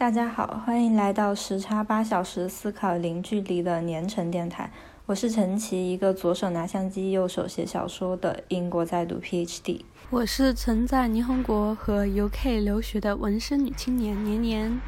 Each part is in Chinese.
大家好，欢迎来到时差八小时思考零距离的年成电台。我是陈奇，一个左手拿相机、右手写小说的英国在读 PhD。我是曾在霓虹国和 UK 留学的纹身女青年年年。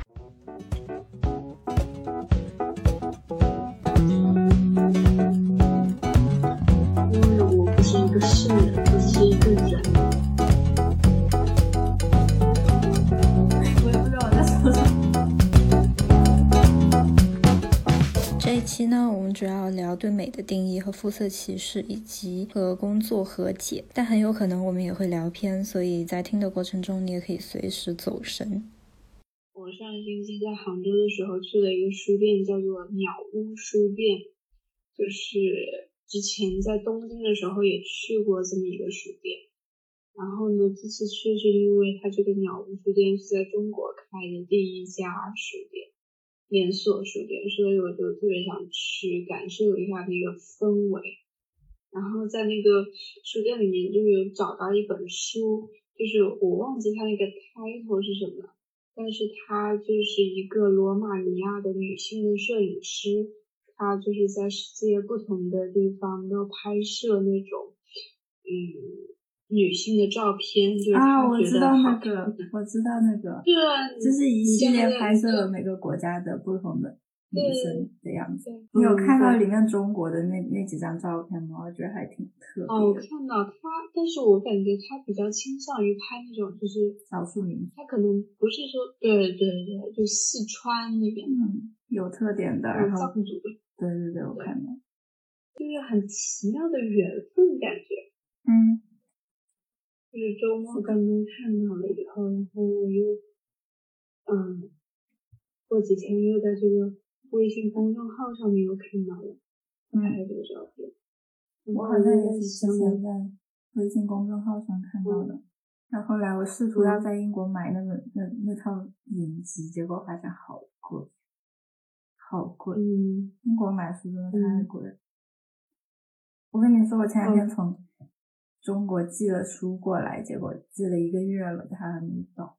对美的定义和肤色歧视，以及和工作和解。但很有可能我们也会聊偏，所以在听的过程中，你也可以随时走神。我上个星期在杭州的时候去了一个书店，叫做鸟屋书店，就是之前在东京的时候也去过这么一个书店。然后呢，这次去是因为它这个鸟屋书店是在中国开的第一家书店，连锁书店，所以我就特别想去感受一下那个氛围。然后在那个书店里面就有找到一本书，就是我忘记它那个 title 是什么了。但是它就是一个罗马尼亚的女性的摄影师，她就是在世界不同的地方都拍摄那种，嗯，女性的照片，就是啊，我知道那个，我知道那个，对啊，就是一系列拍摄了。每个国家的不同的女生的样子。你有看到里面中国的那那几张照片吗？我觉得还挺特别哦，我的。看到他，但是我感觉他比较倾向于拍那种，就是少数民族，他可能不是说，对对对，就四川那边的，嗯，有特点的，然后藏族的，对对对，我看到，就是很奇妙的缘分感觉。嗯就是周末刚刚看到了以后，然后我又，嗯，过几天又在这个微信公众号上面又看到了他拍嗯，这个照片，我好像也是之想前在微信公众号上看到的。然后后来我试图要在英国买那个那那套影集，结果发现好贵，好贵。嗯，英国买书真的太贵了。我跟你说，我前两天从中国寄了书过来，结果寄了一个月了，他还没到。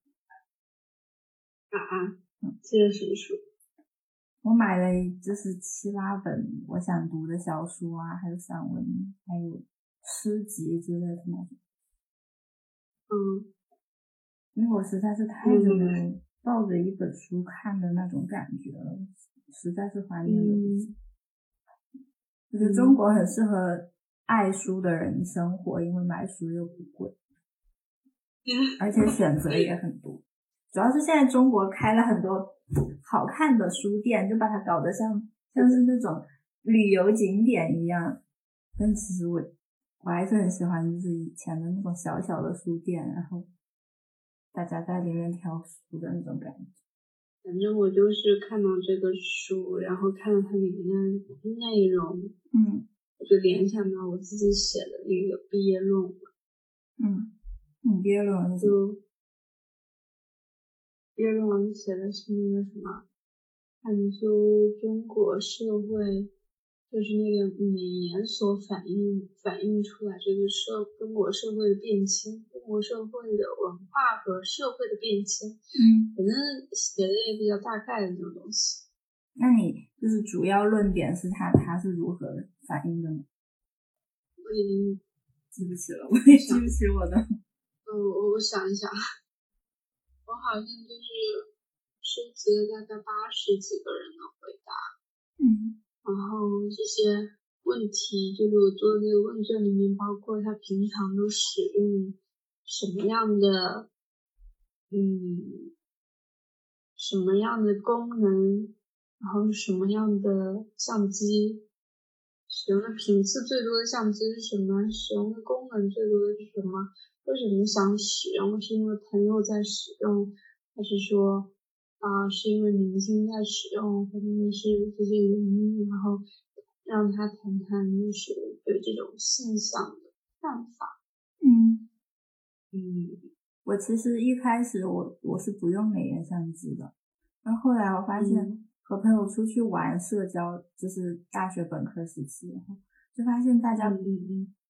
啊啊嗯，这是什么书？我买了就是七八本我想读的小说啊，还有散文，还有诗集之类的那种。嗯，因为我实在是太久没嗯有抱着一本书看的那种感觉了，实在是怀念了一下。我觉得中国很适合爱书的人生活，因为买书又不贵，而且选择也很多。主要是现在中国开了很多好看的书店，就把它搞得像像是那种旅游景点一样。但其实我我还是很喜欢，就是以前的那种小小的书店，然后大家在里面挑书的那种感觉。反正我就是看到这个书，然后看到它里面的内容，嗯我就联想到我自己写的那个毕业论文。嗯，你毕业论文？就毕业论文写的是那个什么，探究中国社会，就是那个每年所反映反映出来这个社中国社会的变迁，中国社会的文化和社会的变迁，嗯，反正写的也比较大概的那种东西。那你就是主要论点是他他是如何反应的呢？我已经，记不起了，我也记不起我的。嗯，我我想一想，我好像就是收集了大概八十几个人的回答。嗯然后这些问题，就是我做的那个问卷里面，包括他平常都使用什么样的，嗯，什么样的功能，然后什么样的相机，使用的频次最多的相机是什么，使用的功能最多的是什么，为什么想使用，是因为朋友在使用，还是说啊、是因为明星在使用，或者是这些原因，然后让他谈谈就是对这种现象的看法。嗯，嗯我其实一开始我我是不用美颜相机的，然后后来我发现嗯和朋友出去玩社交，就是大学本科时期，然后就发现大家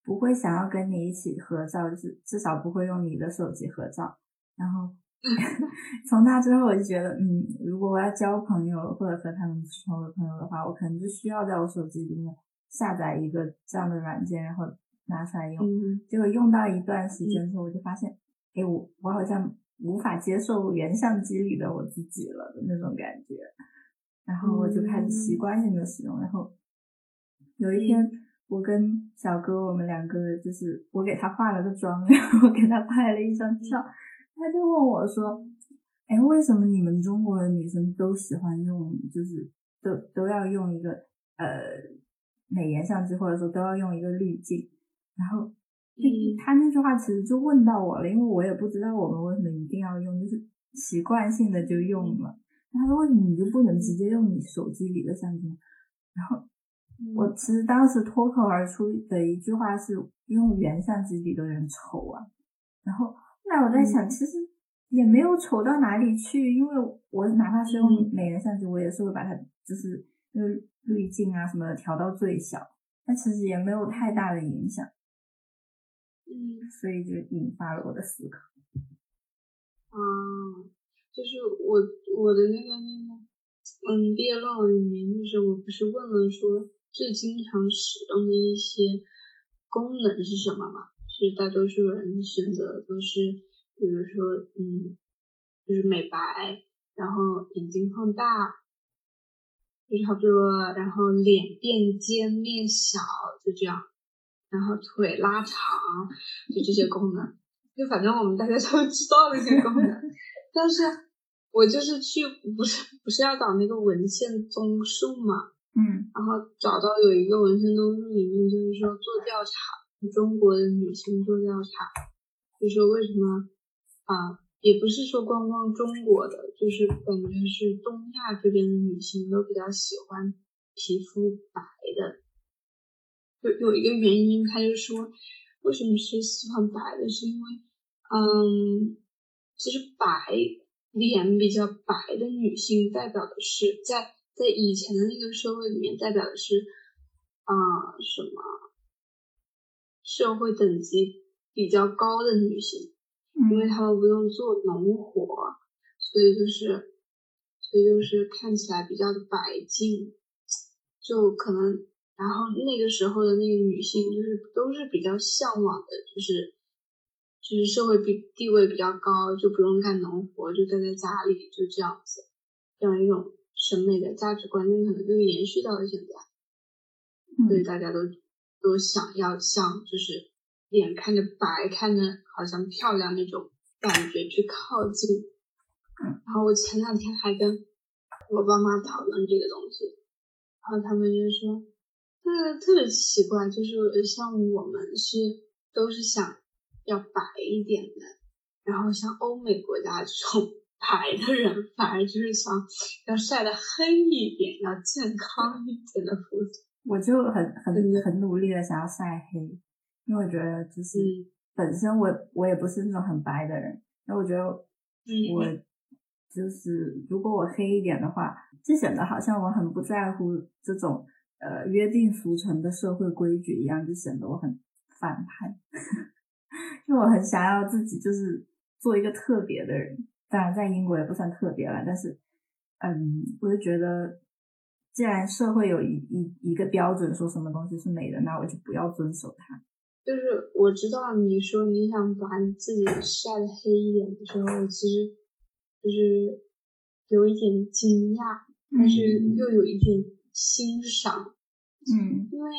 不会想要跟你一起合照，就是至少不会用你的手机合照，然后 从那之后，我就觉得，嗯，如果我要交朋友或者和他们成为朋友的话，我可能就需要在我手机里面下载一个这样的软件，然后拿出来用。结果用到一段时间之后，我就发现，哎，我我好像无法接受原相机里的我自己了的那种感觉。然后我就开始习惯性的使用。然后有一天，我跟小哥，我们两个就是我给他化了个妆，然后给他拍了一张照。他就问我说：“哎，为什么你们中国的女生都喜欢用，就是都都要用一个呃美颜相机，或者说都要用一个滤镜？”然后，他那句话其实就问到我了，因为我也不知道我们为什么一定要用，就是习惯性的就用了。他说：“为什么你就不能直接用你手机里的相机？”然后我其实当时脱口而出的一句话是：“用原相机里的人丑啊。”然后。后来我在想，其实也没有丑到哪里去，因为我哪怕是用美颜相机，我也是会把它就是用滤镜啊什么的调到最小，但其实也没有太大的影响。嗯，所以就引发了我的思考。啊，就是我我的那个那个嗯毕业论文里面，就是我不是问了说最经常使用的一些功能是什么嘛？是大多数人选择都是，比如说，嗯，就是美白，然后眼睛放大，就差不多，然后脸变尖变小，就这样，然后腿拉长，就这些功能，就反正我们大家都知道那些功能，但是我就是去，不是不是要找那个文献综述嘛，嗯，然后找到有一个文献综述里面就是说做调查。中国的女性做调查，就说为什么啊，也不是说光光中国的，就是感觉是东亚这边的女性都比较喜欢皮肤白的。有有一个原因，他就说为什么是喜欢白的，是因为嗯，其实白脸比较白的女性代表的是在在以前的那个社会里面代表的是啊什么？社会等级比较高的女性，因为她们不用做农活，所以就是，所以就是看起来比较的白净，就可能，然后那个时候的那个女性就是都是比较向往的，就是就是社会比地位比较高，就不用干农活，就待在家里，就这样子，这样一种审美的价值观念可能就延续到了现在，所以大家都。都想要像就是脸看着白，看着好像漂亮那种感觉去靠近。然后我前两天还跟我爸妈讨论这个东西，然后他们就说，那特别奇怪，就是像我们是都是想要白一点的，然后像欧美国家这种 白的人，反而就是想要晒的黑一点，要健康一点的肤色。我就很很很努力的想要晒黑，因为我觉得就是本身我我也不是那种很白的人，那我觉得我就是如果我黑一点的话，就显得好像我很不在乎这种呃约定俗成的社会规矩一样，就显得我很反叛。因为我很想要自己就是做一个特别的人，当然在英国也不算特别了，但是嗯，我就觉得。既然社会有一一一个标准，说什么东西是美的，那我就不要遵守它。就是我知道你说你想把你自己晒的黑一点的时候，我其实就是有一点惊讶，但是又有一点欣赏。嗯，因为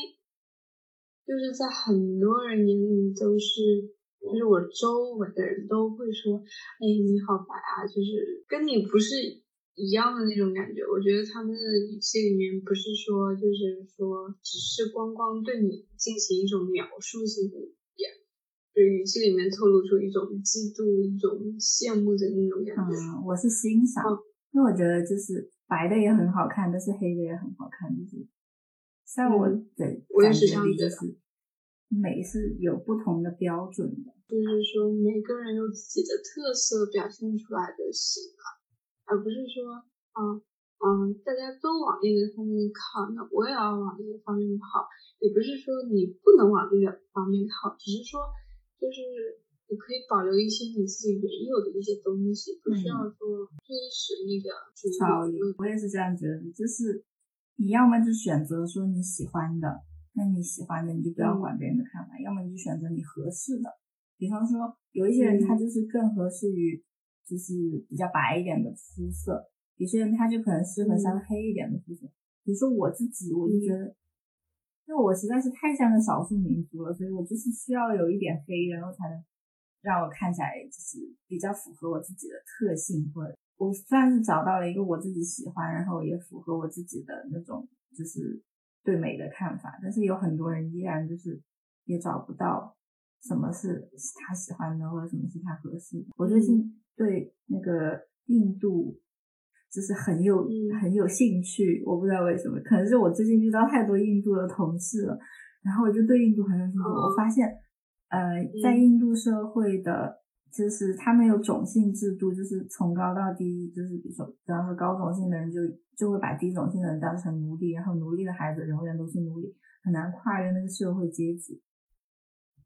就是在很多人眼里都是，就是我周围的人都会说：“哎，你好白啊！”就是跟你不是。一样的那种感觉，我觉得他们的语气里面不是说，就是说，只是光光对你进行一种描述性的语言，就语气里面透露出一种嫉妒、一种羡慕的那种感觉。嗯，我是欣赏，因为我觉得就是白的也很好看，但是黑的也很好看，就是在我的感觉里，就是美是有不同的标准的，就是说每个人有自己的特色表现出来就行了。而不是说，嗯嗯，大家都往那个方面靠，那我也要往那个方面靠。也不是说你不能往那个方面靠，只是说，就是你可以保留一些你自己原有的一些东西，不需要说追随那个主流。我也是这样觉得，就是你要么就选择说你喜欢的，那你喜欢的你就不要管别人的看法；要么你就选择你合适的。比方说，有一些人他就是更合适于就是比较白一点的肤色，有些人他就可能适合稍微黑一点的肤色。比如说我自己，我就觉得。因为我实在是太像个少数民族了，所以我就是需要有一点黑，然后才能让我看起来就是比较符合我自己的特性。或者我算是找到了一个我自己喜欢，然后也符合我自己的那种就是对美的看法。但是有很多人依然就是也找不到什么是他喜欢的，或者什么是他合适的。我最近对那个印度。就是很有很有兴趣，我不知道为什么，可能是我最近遇到太多印度的同事了，然后我就对印度很有兴趣。我发现，呃，在印度社会的，就是他们有种姓制度，就是从高到低，就是比如说，比方说高种姓的人就就会把低种姓的人当成奴隶，然后奴隶的孩子永远都是奴隶，很难跨越那个社会阶级。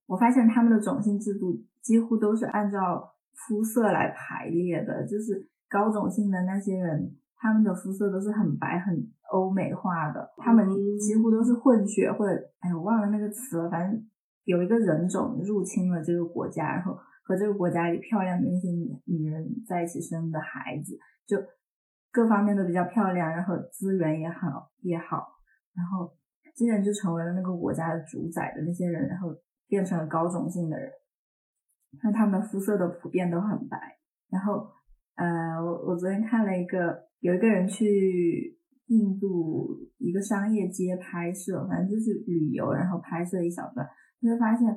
我发现他们的种姓制度几乎都是按照肤色来排列的，就是。高种姓的那些人，他们的肤色都是很白、很欧美化的，他们几乎都是混血，或者哎，我忘了那个词了。反正有一个人种入侵了这个国家，然后和这个国家里漂亮的那些女女人在一起生的孩子，就各方面都比较漂亮，然后资源也好也好，然后这些人就成为了那个国家的主宰的那些人，然后变成了高种姓的人，那他们肤色都普遍都很白，然后。呃，我我昨天看了一个，有一个人去印度一个商业街拍摄，反正就是旅游，然后拍摄一小段，就会发现，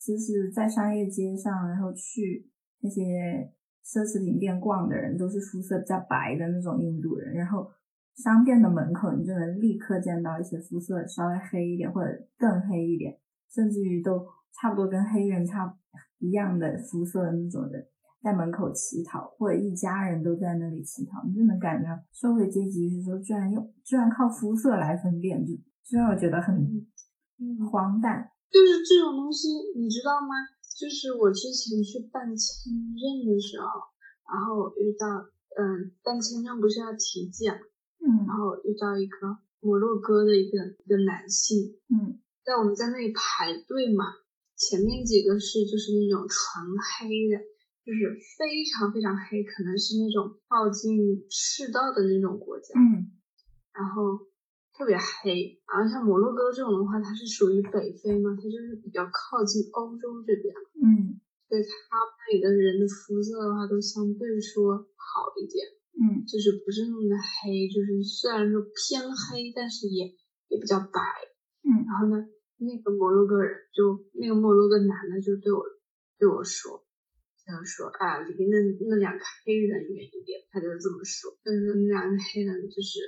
就是在商业街上，然后去那些奢侈品店逛的人，都是肤色比较白的那种印度人，然后商店的门口，你就能立刻见到一些肤色稍微黑一点或者更黑一点，甚至于都差不多跟黑人差一样的肤色的那种人。在门口乞讨，或者一家人都在那里乞讨，你就能感觉到社会阶级是说居然用居然靠肤色来分辨，就就让我觉得很荒诞。就是这种东西，你知道吗？就是我之前去办签证的时候，然后遇到，嗯，办签证不是要体检，嗯，然后遇到一个摩洛哥的一个一个男性，嗯，在我们在那里排队嘛，前面几个是就是那种纯黑的。就是非常非常黑，可能是那种靠近赤道的那种国家，嗯，然后特别黑。然后像摩洛哥这种的话，它是属于北非嘛，它就是比较靠近欧洲这边，嗯，所以它那里的人的肤色的话都相对说好一点，嗯，就是不是那么的黑，就是虽然说偏黑，但是也也比较白，嗯。然后呢，那个摩洛哥人就那个摩洛哥男的就对我对我说。他说：“啊，离那那两个黑人远一点。”他就这么说。但是那两个黑人就是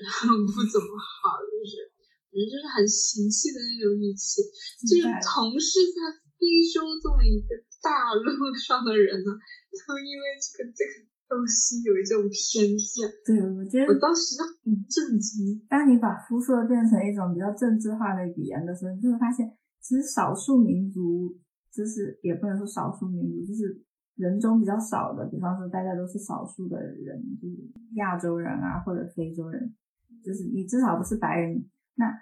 不怎么好，就是反正就是很嫌弃的那种语气。就是同是在非洲这么一个大陆上的人呢，都因为这个这个东西有一种偏见。对，我觉得我当时很震惊。当你把肤色变成一种比较政治化的语言的时候，你就会发现，其实少数民族就是也不能说少数民族，就是。人种比较少的，比方说大家都是少数的人，就是亚洲人啊或者非洲人，就是你至少不是白人。那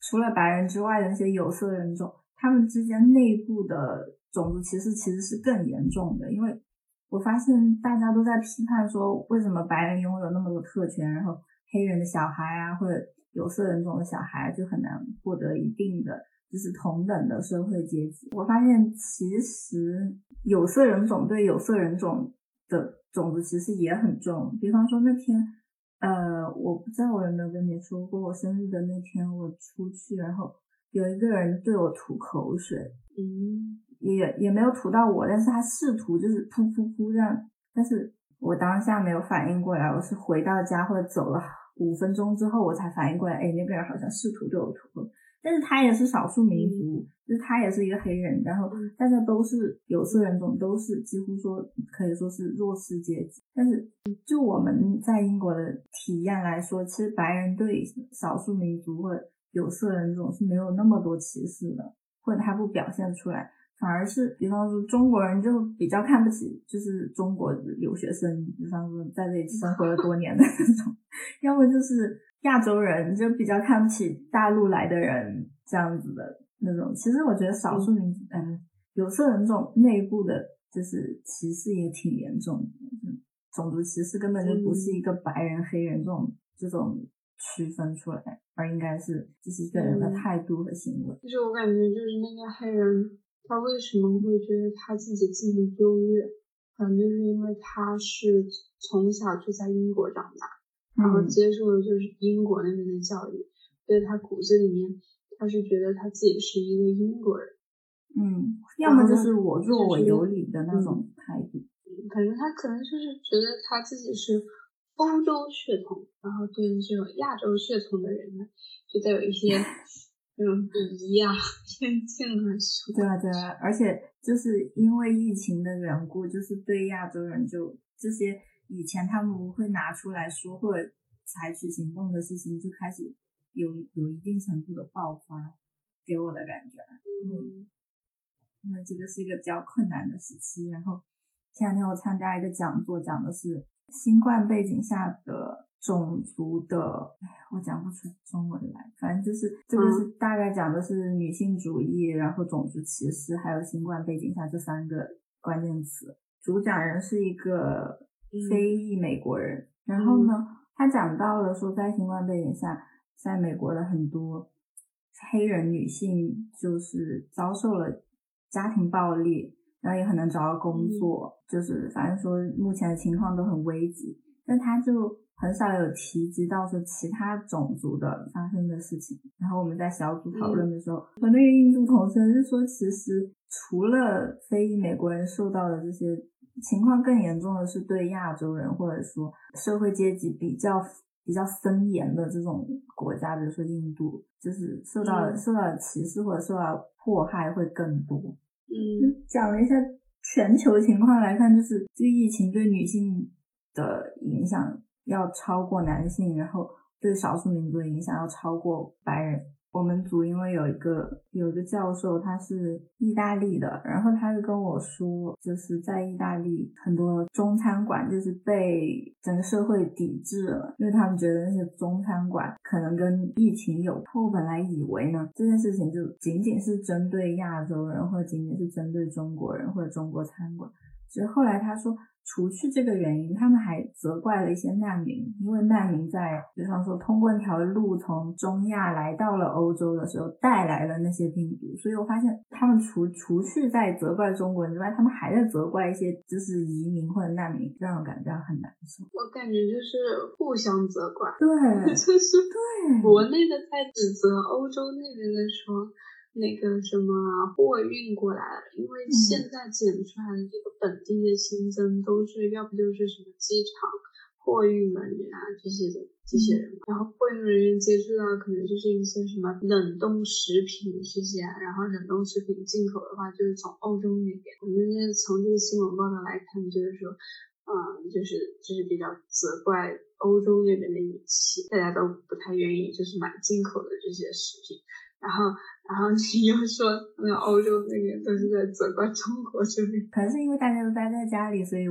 除了白人之外的那些有色人种，他们之间内部的种族歧视其实是更严重的。因为我发现大家都在批判说，为什么白人拥有那么多特权，然后黑人的小孩啊或者有色人种的小孩就很难获得一定的。就是同等的社会阶级，我发现其实有色人种对有色人种的种子其实也很重。比方说那天，呃，我不知道我有没有跟你说过，我生日的那天我出去，然后有一个人对我吐口水，嗯，也也没有吐到我，但是他试图就是噗噗噗这样，但是我当下没有反应过来，我是回到家或者走了五分钟之后我才反应过来，哎，那个人好像试图对我吐口。但是他也是少数民族，就是他也是一个黑人，然后大家都是有色人种，都是几乎说可以说是弱势阶级。但是就我们在英国的体验来说，其实白人对少数民族或者有色人种是没有那么多歧视的，或者他不表现出来。反而是，比方说中国人就比较看不起，就是中国留学生，比方说在这里生活了多年的那种，要么就是亚洲人就比较看不起大陆来的人这样子的那种。其实我觉得少数民族，嗯，有色人种内部的，就是歧视也挺严重的，种族歧视根本就不是一个白人黑人这种这种区分出来，而应该是就是一个人的态度和行为。就是我感觉就是那个黑人。他为什么会觉得他自己这么优越？可能就是因为他是从小就在英国长大，然后接受的就是英国那边的教育，所以他骨子里面他是觉得他自己是一个英国人。嗯，要么就是我弱我有理的那种态度。反正他可能就是觉得他自己是欧洲血统，然后对于这种亚洲血统的人呢，就带有一些。那种鄙夷啊、偏见啊，对啊，对啊，而且就是因为疫情的缘故，就是对亚洲人就这些以前他们不会拿出来说或者采取行动的事情，就开始有有一定程度的爆发，给我的感觉。嗯，因为这个是一个比较困难的时期。然后前两天我参加一个讲座，讲的是新冠背景下的。种族的，哎，我讲不出中文来，反正就是这个是大概讲的是女性主义，然后种族歧视，还有新冠背景下这三个关键词。主讲人是一个非裔美国人，然后呢，他讲到了说，在新冠背景下，在美国的很多黑人女性就是遭受了家庭暴力，然后也很难找到工作，就是反正说目前的情况都很危急，但他就。很少有提及到说其他种族的发生的事情。然后我们在小组讨论的时候，和那个印度同事就说，其实除了非裔美国人受到的这些情况，更严重的是对亚洲人或者说社会阶级比较比较森严的这种国家，比如说印度，就是受到受到歧视或者受到迫害会更多。嗯，讲了一下全球情况来看，就是这个疫情对女性的影响。要超过男性，然后对少数民族的影响要超过白人。我们组因为有一个有一个教授，他是意大利的，然后他就跟我说，就是在意大利很多中餐馆就是被整个社会抵制了，因为他们觉得那些中餐馆可能跟疫情有。我本来以为呢，这件事情就仅仅是针对亚洲人，或者仅仅是针对中国人或者中国餐馆。其实后来他说。除去这个原因，他们还责怪了一些难民，因为难民在，比方说通过那条路从中亚来到了欧洲的时候，带来了那些病毒。所以我发现，他们除除去在责怪中国人之外，他们还在责怪一些就是移民或者难民，让我感觉很难受。我感觉就是互相责怪，对，就是对国内的在指责欧洲那边的说。那个什么货运过来了，因为现在检出来的这个本地的新增都是要不就是什么机场货运人员啊这些的这些人，然后货运人员接触到可能就是一些什么冷冻食品这些，然后冷冻食品进口的话就是从欧洲那边，反正从这个新闻报道来看，就是说，嗯，就是就是比较责怪欧洲那边的语气，大家都不太愿意就是买进口的这些食品。然后，然后你又说那个欧洲那边都是在责怪中国这边，可能是因为大家都待在家里，所以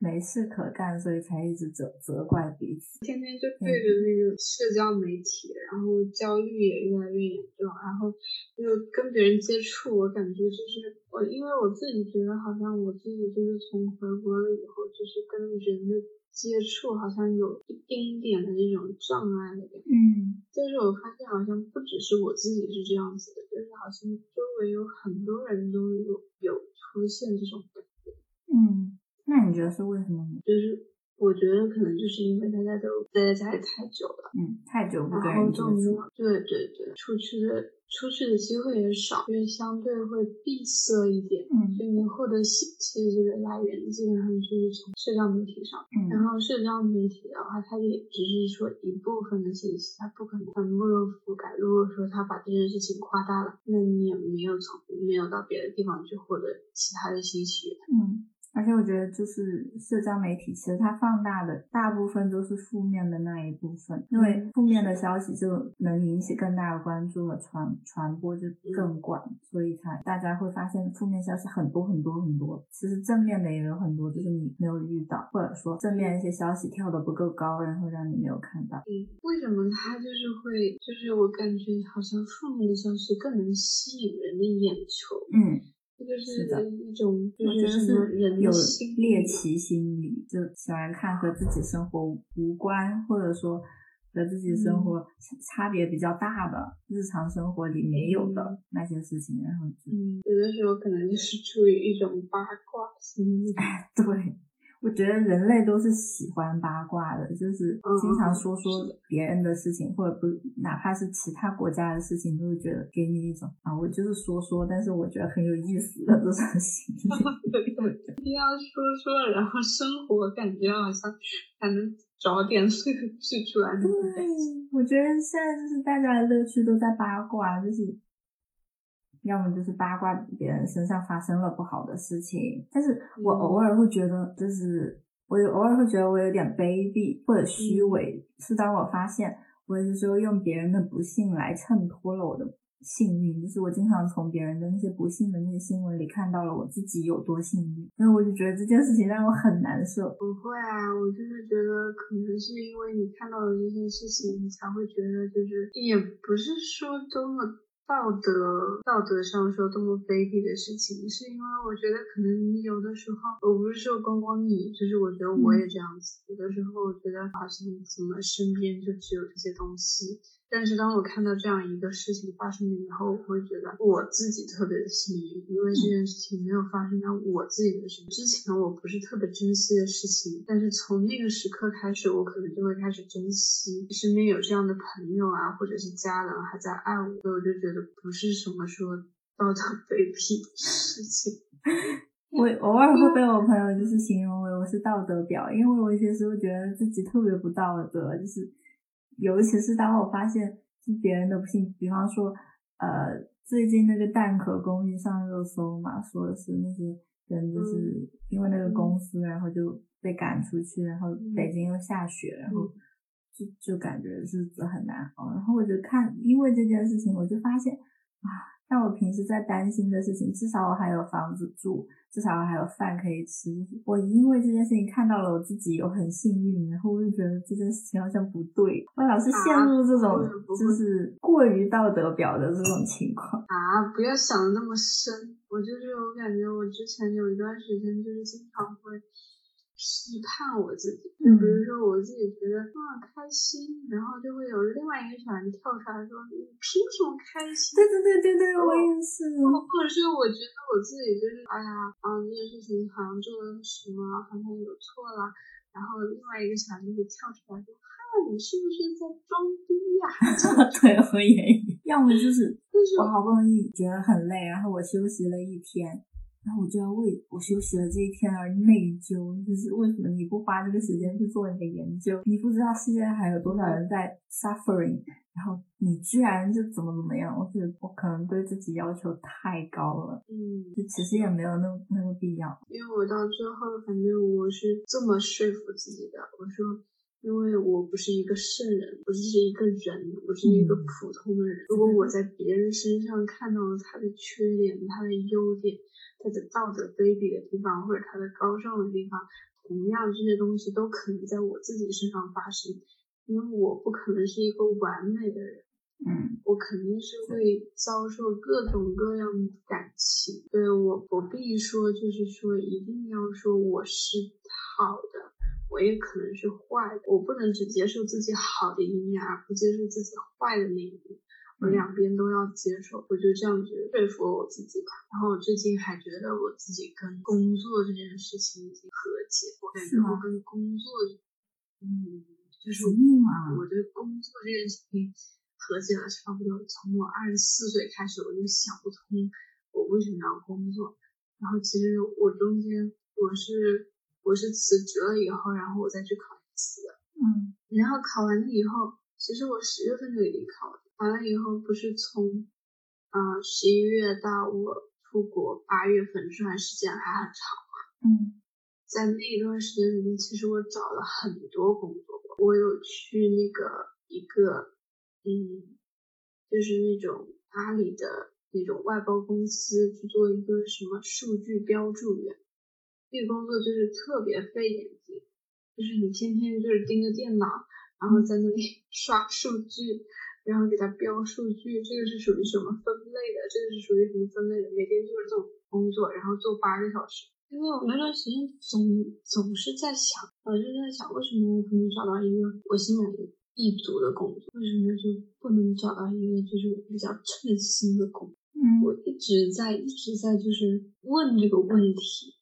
没事可干，所以才一直责责怪彼此，天天就对着那个社交媒体，然后焦虑也越来越严重，然后就跟别人接触，我感觉就是我，因为我自己觉得好像我自己就是从回国了以后，就是跟人的。接触好像有一丁点的那种障碍的感觉，嗯，但是我发现好像不只是我自己是这样子的，就是好像周围有很多人都有有出现这种感觉，嗯，那你觉得是为什么呢？就是我觉得可能就是因为大家都待在家里太久了，嗯，太久不跟人接触，对对对，出去的。出去的机会也少，因为相对会闭塞一点，嗯，所以你获得信息的这个来源基本上就是从社交媒体上，嗯，然后社交媒体的话，它也只是说一部分的信息，它不可能全部都覆盖。如果说它把这件事情夸大了，那你也没有从没有到别的地方去获得其他的信息，嗯。而且我觉得，就是社交媒体，其实它放大的大部分都是负面的那一部分，因为负面的消息就能引起更大的关注了，传传播就更广，所以才大家会发现负面消息很多很多很多。其实正面的也有很多，就是你没有遇到，或者说正面一些消息跳得不够高，然后让你没有看到。嗯，为什么它就是会，就是我感觉好像负面的消息更能吸引人的眼球。嗯。这就是一种，我觉得是有猎奇心理，就喜欢看和自己生活无关，或者说和自己生活差别比较大的日常生活里没有的那些事情，然后嗯，有的时候可能就是出于一种八卦心理，对。我觉得人类都是喜欢八卦的，就是经常说说别人的事情，或者不，哪怕是其他国家的事情，都会觉得给你一种啊，我就是说说，但是我觉得很有意思的这种心理。一定要说说，然后生活感觉好像还能找点乐趣出来。对，我觉得现在就是大家的乐趣都在八卦，就是。要么就是八卦别人身上发生了不好的事情，但是我偶尔会觉得，就是我有偶尔会觉得我有点卑鄙或者虚伪，是当我发现我有时候用别人的不幸来衬托了我的幸运，就是我经常从别人的那些不幸的那些新闻里看到了我自己有多幸运，然后我就觉得这件事情让我很难受。不会啊，我就是觉得可能是因为你看到了这件事情，你才会觉得就是也不是说多么。道德道德上说多么卑鄙的事情，是因为我觉得可能你有的时候，我不是说光光你，就是我觉得我也这样子，有的时候我觉得好像怎么身边就只有这些东西。但是当我看到这样一个事情发生了以后，我会觉得我自己特别的幸运，因为这件事情没有发生在我自己的身上。之前我不是特别珍惜的事情，但是从那个时刻开始，我可能就会开始珍惜身边有这样的朋友啊，或者是家人还在爱我，所以我就觉得不是什么说道德卑鄙的事情。我偶尔会被我朋友就是形容为我是道德婊，因为我有些时候觉得自己特别不道德，就是。尤其是当我发现是别人的不幸，比方说，呃，最近那个蛋壳公寓上热搜嘛，说的是那些人就是因为那个公司，然后就被赶出去，然后北京又下雪，然后就就感觉日子很难熬。然后我就看，因为这件事情，我就发现啊。但我平时在担心的事情，至少我还有房子住，至少我还有饭可以吃。我因为这件事情看到了我自己有很幸运，然后我就觉得这件事情好像不对。我老是陷入这种就是过于道德表的这种情况啊！不要想的那么深。我就是我感觉我之前有一段时间就是经常会。批判我自己，就比如说我自己觉得啊开心，然后就会有另外一个小人跳出来说你凭什么开心？对对对对对，我也是。或者是我觉得我自己就是哎呀啊这件事情好像做了什么，好像有错了，然后另外一个小人就跳出来说哈你是不是在装逼呀？对，我也要么就是我好不容易觉得很累，然后我休息了一天。然后我就要为我休息的这一天而内疚，就是为什么你不花这个时间去做你的研究？你不知道世界上还有多少人在 suffering，然后你居然就怎么怎么样？我觉得我可能对自己要求太高了，嗯，就其实也没有那那个必要。因为我到最后，反正我是这么说服自己的，我说，因为我不是一个圣人，我只是一个人，我是一个普通的人。如果我在别人身上看到了他的缺点，他的优点。他的道德卑鄙的地方，或者他的高尚的地方，同样这些东西都可能在我自己身上发生，因为我不可能是一个完美的人，嗯，我肯定是会遭受各种各样的感情，对我不必说就是说一定要说我是好的，我也可能是坏的，我不能只接受自己好的一面，而不接受自己坏的那一面。我两边都要接受，我就这样子说服我自己吧。然后我最近还觉得我自己跟工作这件事情已经和解，我感觉我跟工作，嗯，就是我对工作这件事情和解了差不多。从我二十四岁开始，我就想不通我为什么要工作。然后其实我中间我是我是辞职了以后，然后我再去考一次的，嗯，然后考完了以后，其实我十月份就已经考了。完了以后，不是从，嗯，十一月到我出国八月份这段时间还很长嘛？嗯。在那一段时间里面，其实我找了很多工作，我有去那个一个，嗯，就是那种阿里的那种外包公司去做一个什么数据标注员，那个工作就是特别费眼睛，就是你天天就是盯着电脑，然后在那里刷数据，然后给它标数据，这个是属于什么分类的，这个是属于什么分类的，每天就是这种工作，然后做八个小时。因为我那段时间总总是在想，我就在想，为什么我不能找到一个我心满意足的工作？为什么就不能找到一个就是比较称心的工作？嗯，我一直在一直在就是问这个问题，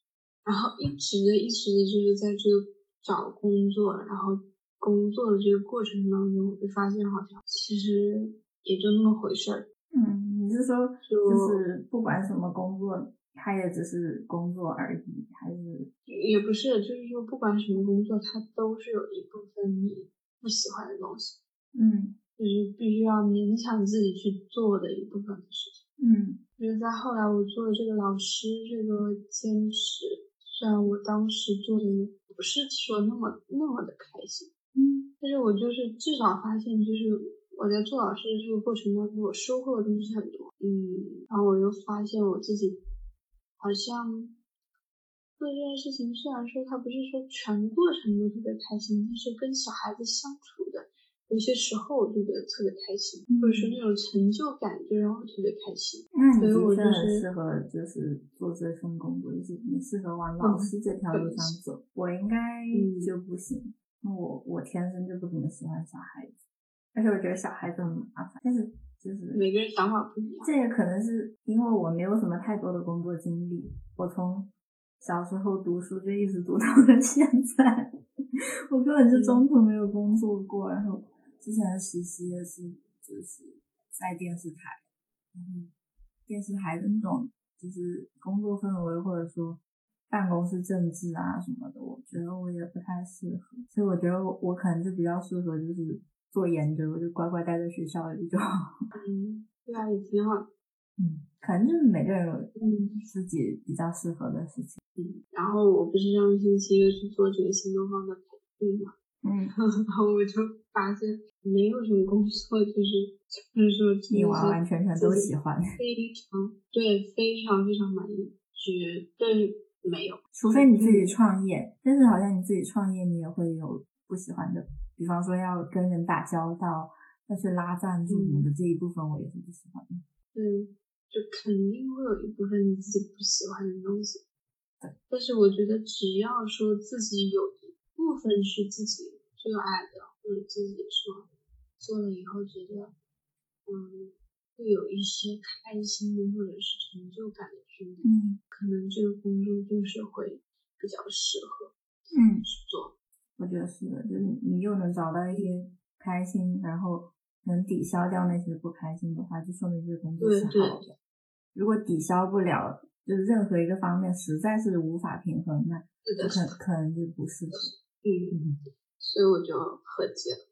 然后一直的一直的就是在这个找工作，然后工作的这个过程当中，我就发现好像其实也就那么回事儿。嗯，你是说就是不管什么工作？他也只是工作而已，还是也不是，就是说，不管什么工作，它都是有一部分你不喜欢的东西，嗯，就是必须要勉强自己去做的一部分的事情，嗯，就是在后来我做的这个老师这个兼职，虽然我当时做的也不是说那么那么的开心，嗯，但是我就是至少发现，就是我在做老师的这个过程当中，我收获的东西很多，嗯，然后我又发现我自己。好像做这件事情，虽然说它不是说全过程都特别开心，但是跟小孩子相处的有些时候，我就觉得特别开心，或者是那种成就感，就让我特别开心。那你就是很适合，就是做这份工作，就是你适合往老师这条路上走。我应该就不行，我我天生就不怎么喜欢小孩子，而且我觉得小孩子很麻烦，但是。就是每个人想法不一样，这也可能是因为我没有什么太多的工作经历。我从小时候读书就一直读到了 现在，我根本就中途没有工作过。然后之前的实习也是就是在电视台，然后电视台的那种就是工作氛围或者说办公室政治啊什么的，我觉得我也不太适合。所以我觉得我我可能就比较适合就是。做研究，我就乖乖待在学校里就好。嗯，对啊，也挺好。嗯，反正就是每个人有嗯自己比较适合的事情。嗯，然后我不是上个星期又去做这个新东方的培训嘛，嗯，然后我就发现没有什么工作就是就是说你完完全全都喜欢，非常对，非常非常满意，绝对没有，除非你自己创业，但是好像你自己创业，你也会有不喜欢的。比方说要跟人打交道，要去拉赞助什么的这一部分，我也是不喜欢的。嗯，就肯定会有一部分你自己不喜欢的东西。对，但是我觉得只要说自己有一部分是自己热爱的，或者自己说做了以后觉得，嗯，会有一些开心的或者是成就感嗯，可能这个工作就是会比较适合，嗯，去做。我觉得是的，就是你又能找到一些开心，然后能抵消掉那些不开心的话，就说明这个工作是好的。如果抵消不了，就是任何一个方面实在是无法平衡，那可可能就不适合。嗯，所以我就和解了，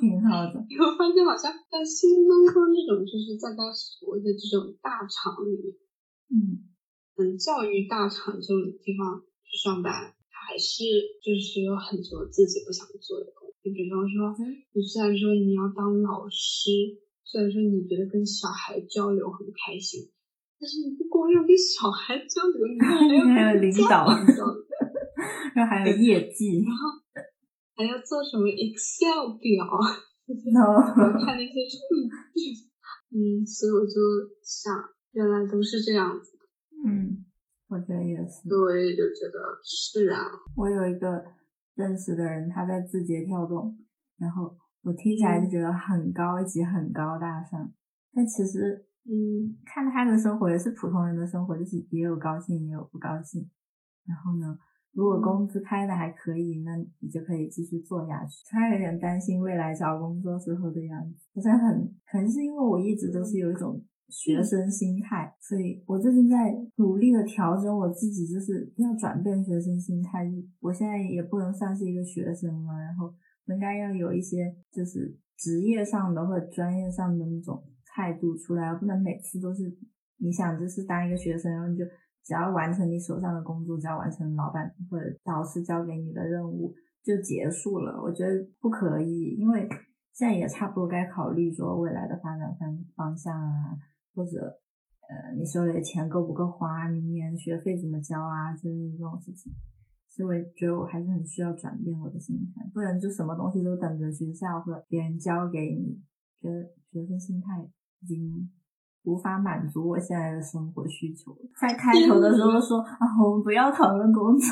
挺好的。我发现好像在新东方这种，就是在他所谓的这种大厂里面，嗯。嗯，教育大厂这种地方去上班。还是就是有很多自己不想做的工，就比方说，你虽然说你要当老师，虽然说你觉得跟小孩交流很开心，但是你不光要跟小孩交流，你还 有领导，然后还有业绩，然后还要做什么 Excel 表，然看那些数据，嗯，所以我就想，原来都是这样子，嗯。我觉得也是，我也就觉得是啊。我有一个认识的人，他在字节跳动，然后我听起来就觉得很高级、很高大上，但其实，嗯，看他的生活也是普通人的生活，就是也有高兴，也有不高兴。然后呢，如果工资开的还可以，那你就可以继续做下去。他有点担心未来找工作时候的样子，好像很，可能是因为我一直都是有一种。学生心态，所以我最近在努力的调整我自己，就是要转变学生心态。我现在也不能算是一个学生了，然后应该要有一些就是职业上的或者专业上的那种态度出来，不能每次都是你想就是当一个学生，然后你就只要完成你手上的工作，只要完成老板或者导师交给你的任务就结束了。我觉得不可以，因为现在也差不多该考虑说未来的发展方方向啊，或者呃你手里的钱够不够花，明年学费怎么交啊，就是这种事情。所以我觉得我还是很需要转变我的心态，不然就什么东西都等着学校或别人教给你。觉得学生心态已经无法满足我现在的生活需求。在开头的时候说啊，我们不要讨论工作，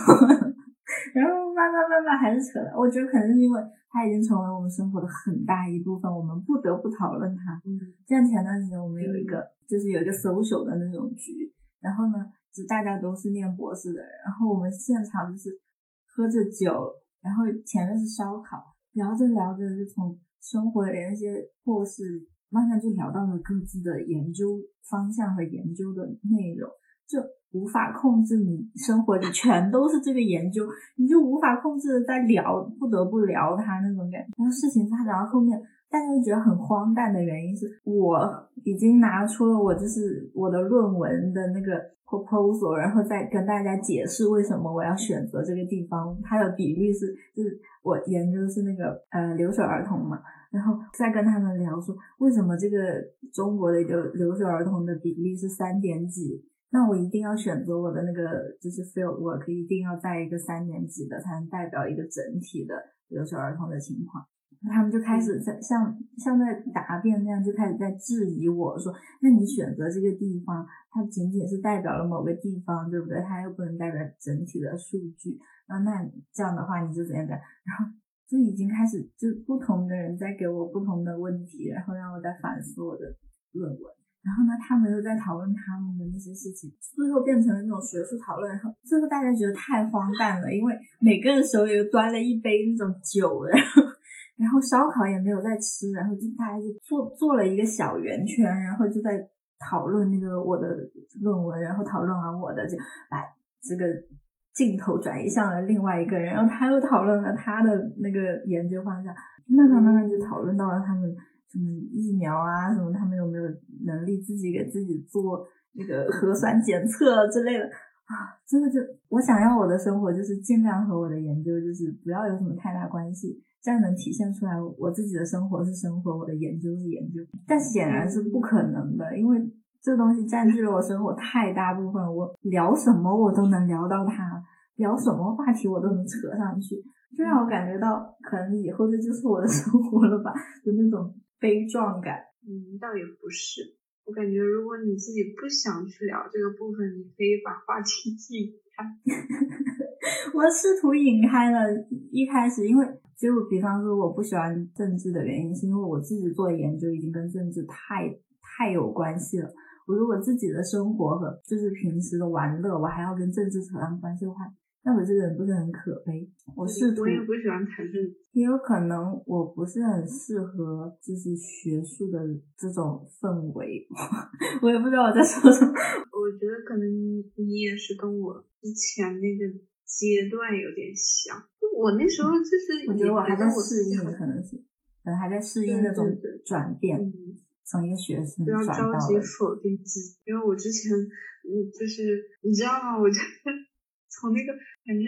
然后慢慢慢慢还是扯了。我觉得可能是因为它已经成为我们生活的很大一部分，我们不得不讨论它。嗯，像前段时间我们有一个就是有一个 social 的那种局，然后呢。就大家都是念博士的人，然后我们现场就是喝着酒，然后前面是烧烤，聊着聊着就从生活里那些破事，慢慢就聊到了各自的研究方向和研究的内容，就无法控制你生活里全都是这个研究，你就无法控制的在聊，不得不聊它那种感觉。然后事情发展到后面。大家觉得很荒诞的原因是我已经拿出了我就是我的论文的那个 proposal，然后再跟大家解释为什么我要选择这个地方。它的比率是，就是我研究的是那个呃留守儿童嘛，然后再跟他们聊说为什么这个中国的留留守儿童的比例是三点几，那我一定要选择我的那个就是 field work 一定要在一个三点几的才能代表一个整体的留守儿童的情况。他们就开始在像像在答辩那样，就开始在质疑我说：“那你选择这个地方，它仅仅是代表了某个地方，对不对？它又不能代表整体的数据。那那这样的话，你就怎样怎样？然后就已经开始，就不同的人在给我不同的问题，然后让我在反思我的论文。然后呢，他们又在讨论他们的那些事情，最后变成了那种学术讨论。然后最后大家觉得太荒诞了，因为每个人手里都端了一杯那种酒，然后。然后烧烤也没有在吃，然后就大家就做做了一个小圆圈，然后就在讨论那个我的论文，然后讨论完我的就把这个镜头转移向了另外一个人，然后他又讨论了他的那个研究方向，慢慢慢慢就讨论到了他们什么疫苗啊，什么他们有没有能力自己给自己做那个核酸检测之类的啊，真的就我想要我的生活就是尽量和我的研究就是不要有什么太大关系。这样能体现出来，我自己的生活是生活，我的研究是研究，但显然是不可能的，因为这东西占据了我生活太大部分，我聊什么我都能聊到它，聊什么话题我都能扯上去，就让我感觉到可能以后这就是我的生活了吧，就那种悲壮感。嗯，倒也不是，我感觉如果你自己不想去聊这个部分，你可以把话题避开。我试图引开了，一开始因为就比方说我不喜欢政治的原因，是因为我自己做研究已经跟政治太太有关系了。我如果自己的生活和就是平时的玩乐，我还要跟政治扯上关系的话，那我这个人不是很可悲？我试图，我也不喜欢谈政治，也有可能我不是很适合就是学术的这种氛围，我也不知道我在说什么。我觉得可能你也是跟我之前那个。阶段有点像，我那时候就是，我觉得我还在适应，可能是，可能还在适应那种转变，从一个学生不要着急否定自己，因为我之前，嗯，就是你知道吗？我就从那个反正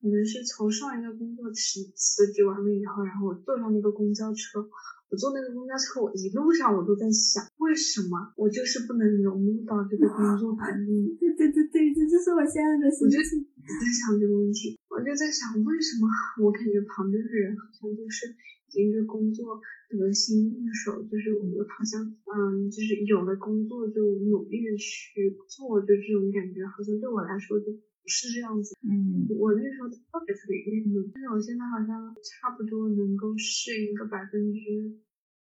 可能是从上一个工作辞辞职完了以后，然后我坐上那个公交车。我坐那个公交车，我一路上我都在想，为什么我就是不能融入到这个工作环境？对对对对，这就是我现在的心情。我在想这个问题，我就在想，为什么我感觉旁边的人好像就是已经是工作得心应手，就是我们好像嗯，就是有了工作就努力的去做，就这种感觉，好像对我来说就。是这样子，嗯，我那时候特别特别郁闷，但是我现在好像差不多能够适应个百分之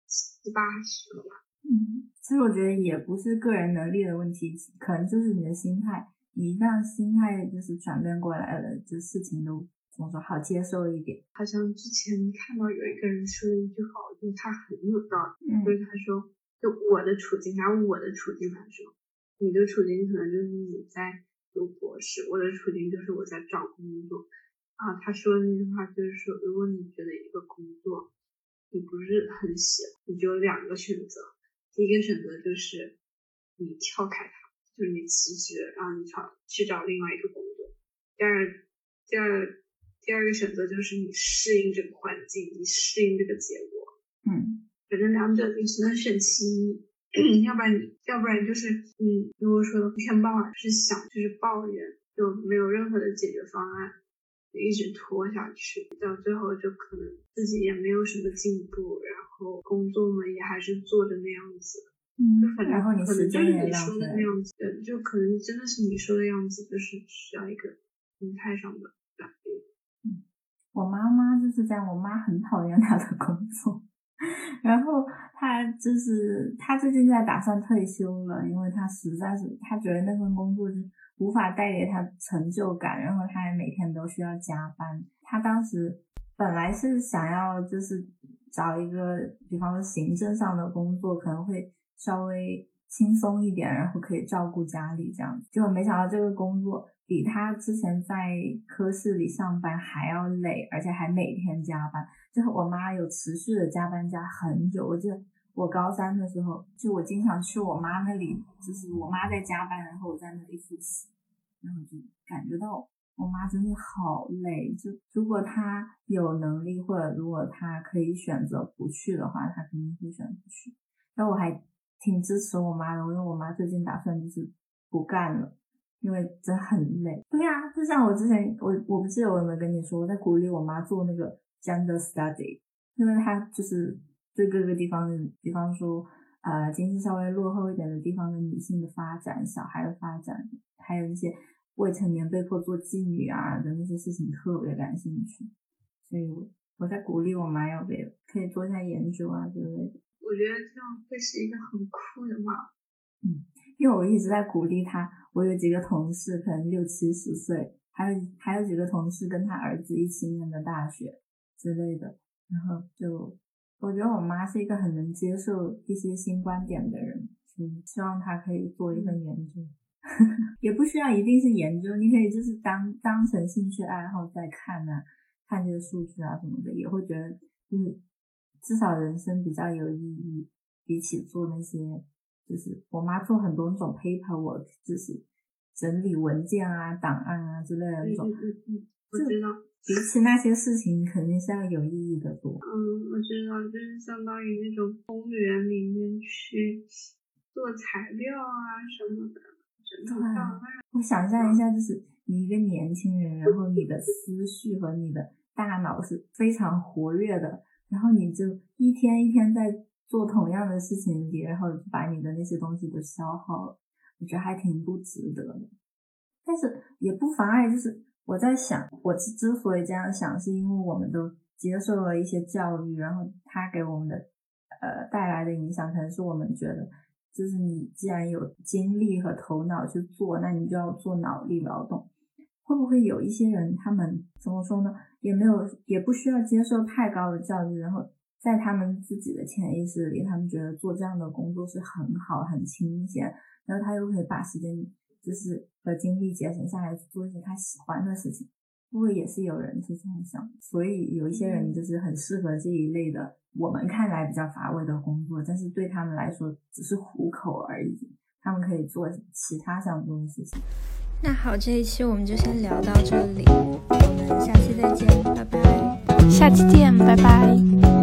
七八十了吧。嗯，其实我觉得也不是个人能力的问题，可能就是你的心态，你一旦心态就是转变过来了，就事情都怎么说好接受一点。好像之前看到有一个人说了一句话，我觉得他很有道理，就是他说，就我的处境，拿我的处境来说，你的处境可能就是你在。读博士，我的处境就是我在找工作啊。他说的那句话就是说，如果你觉得一个工作你不是很喜欢，你就有两个选择。第一个选择就是你跳开它，就是你辞职，然后你找去找另外一个工作。第二，第二，第二个选择就是你适应这个环境，你适应这个结果。嗯，反正两者你只能选其一，要不然你，要不然就是嗯如果说一天到晚是想就是抱怨，就没有任何的解决方案。一直拖下去，到最后就可能自己也没有什么进步，然后工作嘛也还是做的那样子，嗯，然后你可能就是你说的那样子，就可能真的是你说的样子，就是需要一个心态上的转变。嗯，我妈妈就是这样，我妈很讨厌她的工作，然后他就是他最近在打算退休了，因为他实在是他觉得那份工作就。无法带给他成就感，然后他还每天都需要加班。他当时本来是想要就是找一个，比方说行政上的工作，可能会稍微轻松一点，然后可以照顾家里这样子。结果没想到这个工作比他之前在科室里上班还要累，而且还每天加班。就我妈有持续的加班加很久，我记得。我高三的时候，就我经常去我妈那里，就是我妈在加班，然后我在那里复习，然后就感觉到我妈真的好累。就如果她有能力，或者如果她可以选择不去的话，她肯定会选不去。但我还挺支持我妈的，因为我妈最近打算就是不干了，因为真很累。对呀，就像我之前，我我不记得我有没有跟你说，我在鼓励我妈做那个 gender study，因为他就是。对各个地方的，比方说，呃，经济稍微落后一点的地方的女性的发展、小孩的发展，还有一些未成年被迫做妓女啊的那些事情，特别感兴趣。所以我我在鼓励我妈要不要可以做一下研究啊之类的。我觉得这样会是一个很酷的嘛。嗯，因为我一直在鼓励她。我有几个同事，可能六七十岁，还有还有几个同事跟他儿子一起念的大学之类的，然后就。我觉得我妈是一个很能接受一些新观点的人，嗯，希望她可以做一份研究，也不需要一定是研究，你可以就是当当成兴趣爱好在看啊，看这些数据啊什么的，也会觉得嗯，至少人生比较有意义，比起做那些就是我妈做很多那种 paperwork，就是整理文件啊、档案啊之类的那种，嗯嗯嗯，我知道。比起那些事情，肯定是要有意义的多。嗯，我知道，就是相当于那种公园里面去做材料啊什么的，真的好我想象一下，就是你一个年轻人，然后你的思绪和你的大脑是非常活跃的，然后你就一天一天在做同样的事情里，然后把你的那些东西都消耗了，我觉得还挺不值得的。但是也不妨碍，就是。我在想，我之之所以这样想，是因为我们都接受了一些教育，然后他给我们的呃带来的影响，可能是我们觉得，就是你既然有精力和头脑去做，那你就要做脑力劳动。会不会有一些人，他们怎么说呢？也没有，也不需要接受太高的教育，然后在他们自己的潜意识里，他们觉得做这样的工作是很好、很清闲，然后他又可以把时间。就是和精力节省下来去做一些他喜欢的事情，不过也是有人是这样想，所以有一些人就是很适合这一类的，我们看来比较乏味的工作，但是对他们来说只是糊口而已，他们可以做其他想做的事情。那好，这一期我们就先聊到这里，我们下期再见，拜拜。下期见，拜拜。